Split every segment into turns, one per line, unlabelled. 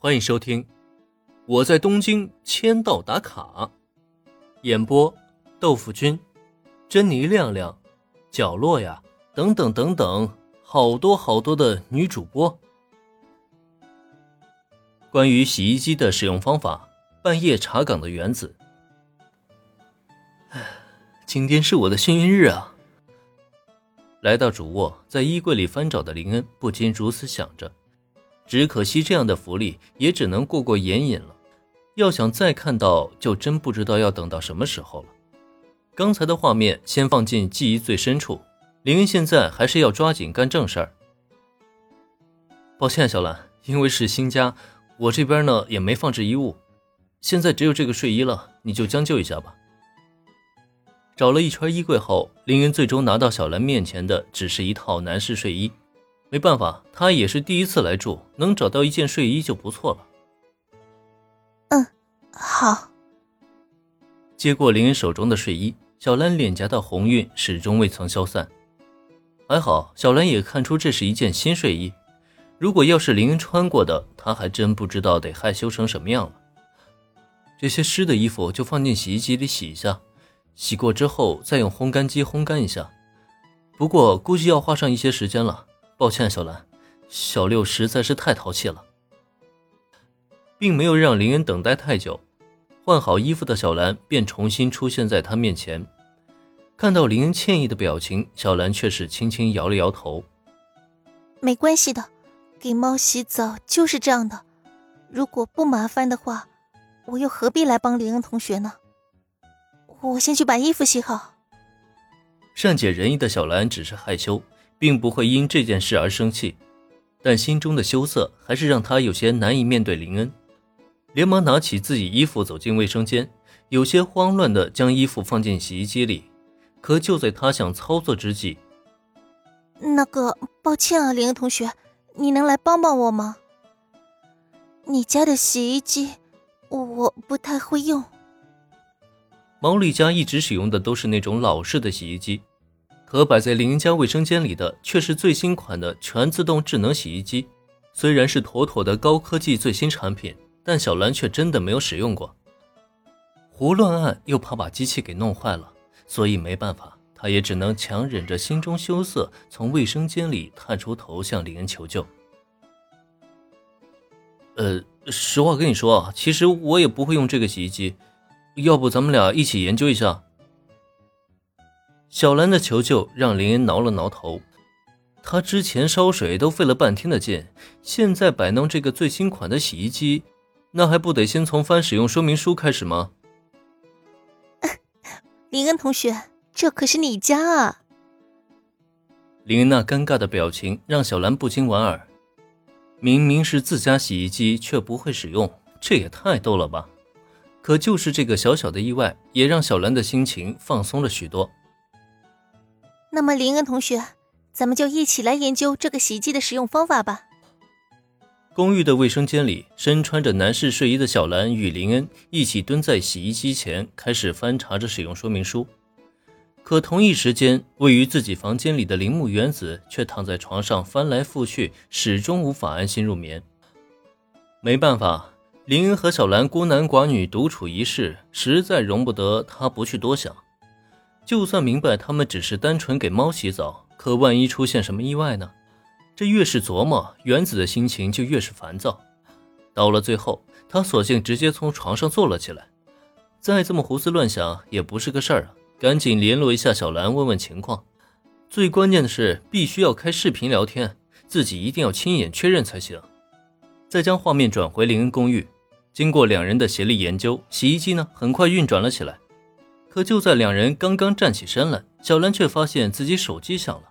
欢迎收听《我在东京签到打卡》，演播：豆腐君、珍妮亮亮、角落呀，等等等等，好多好多的女主播。关于洗衣机的使用方法，半夜查岗的原子。今天是我的幸运日啊！来到主卧，在衣柜里翻找的林恩不禁如此想着。只可惜这样的福利也只能过过眼瘾了，要想再看到，就真不知道要等到什么时候了。刚才的画面先放进记忆最深处，林云现在还是要抓紧干正事儿。抱歉，小兰，因为是新家，我这边呢也没放置衣物，现在只有这个睡衣了，你就将就一下吧。找了一圈衣柜后，凌云最终拿到小兰面前的只是一套男士睡衣。没办法，他也是第一次来住，能找到一件睡衣就不错了。
嗯，好。
接过林恩手中的睡衣，小兰脸颊的红晕始终未曾消散。还好，小兰也看出这是一件新睡衣。如果要是林恩穿过的，她还真不知道得害羞成什么样了。这些湿的衣服就放进洗衣机里洗一下，洗过之后再用烘干机烘干一下。不过估计要花上一些时间了。抱歉，小兰，小六实在是太淘气了，并没有让林恩等待太久。换好衣服的小兰便重新出现在他面前。看到林恩歉意的表情，小兰却是轻轻摇了摇头：“
没关系的，给猫洗澡就是这样的。如果不麻烦的话，我又何必来帮林恩同学呢？我先去把衣服洗好。”
善解人意的小兰只是害羞。并不会因这件事而生气，但心中的羞涩还是让他有些难以面对林恩。连忙拿起自己衣服走进卫生间，有些慌乱地将衣服放进洗衣机里。可就在他想操作之际，
那个，抱歉啊，林恩同学，你能来帮帮我吗？你家的洗衣机我不太会用。
毛利家一直使用的都是那种老式的洗衣机。可摆在林家卫生间里的却是最新款的全自动智能洗衣机，虽然是妥妥的高科技最新产品，但小兰却真的没有使用过。胡乱按又怕把机器给弄坏了，所以没办法，她也只能强忍着心中羞涩，从卫生间里探出头向林恩求救。呃，实话跟你说啊，其实我也不会用这个洗衣机，要不咱们俩一起研究一下？小兰的求救让林恩挠了挠头，他之前烧水都费了半天的劲，现在摆弄这个最新款的洗衣机，那还不得先从翻使用说明书开始吗？
林恩同学，这可是你家啊！
林恩那尴尬的表情让小兰不禁莞尔，明明是自家洗衣机却不会使用，这也太逗了吧！可就是这个小小的意外，也让小兰的心情放松了许多。
那么林恩同学，咱们就一起来研究这个洗衣机的使用方法吧。
公寓的卫生间里，身穿着男士睡衣的小兰与林恩一起蹲在洗衣机前，开始翻查着使用说明书。可同一时间，位于自己房间里的铃木原子却躺在床上翻来覆去，始终无法安心入眠。没办法，林恩和小兰孤男寡女独处一室，实在容不得他不去多想。就算明白他们只是单纯给猫洗澡，可万一出现什么意外呢？这越是琢磨，原子的心情就越是烦躁。到了最后，他索性直接从床上坐了起来。再这么胡思乱想也不是个事儿啊！赶紧联络一下小兰，问问情况。最关键的是，必须要开视频聊天，自己一定要亲眼确认才行。再将画面转回林恩公寓，经过两人的协力研究，洗衣机呢很快运转了起来。可就在两人刚刚站起身来，小兰却发现自己手机响了，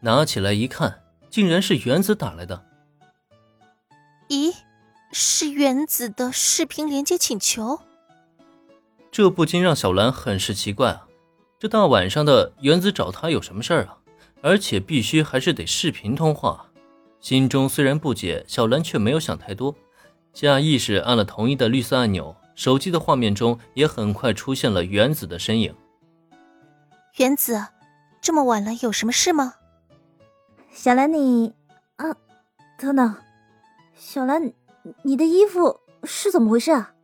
拿起来一看，竟然是原子打来的。
咦，是原子的视频连接请求？
这不禁让小兰很是奇怪啊！这大晚上的，原子找他有什么事儿啊？而且必须还是得视频通话。心中虽然不解，小兰却没有想太多，下意识按了同意的绿色按钮。手机的画面中也很快出现了原子的身影。
原子，这么晚了，有什么事吗？
小兰，你……啊，等等，小兰，你的衣服是怎么回事啊？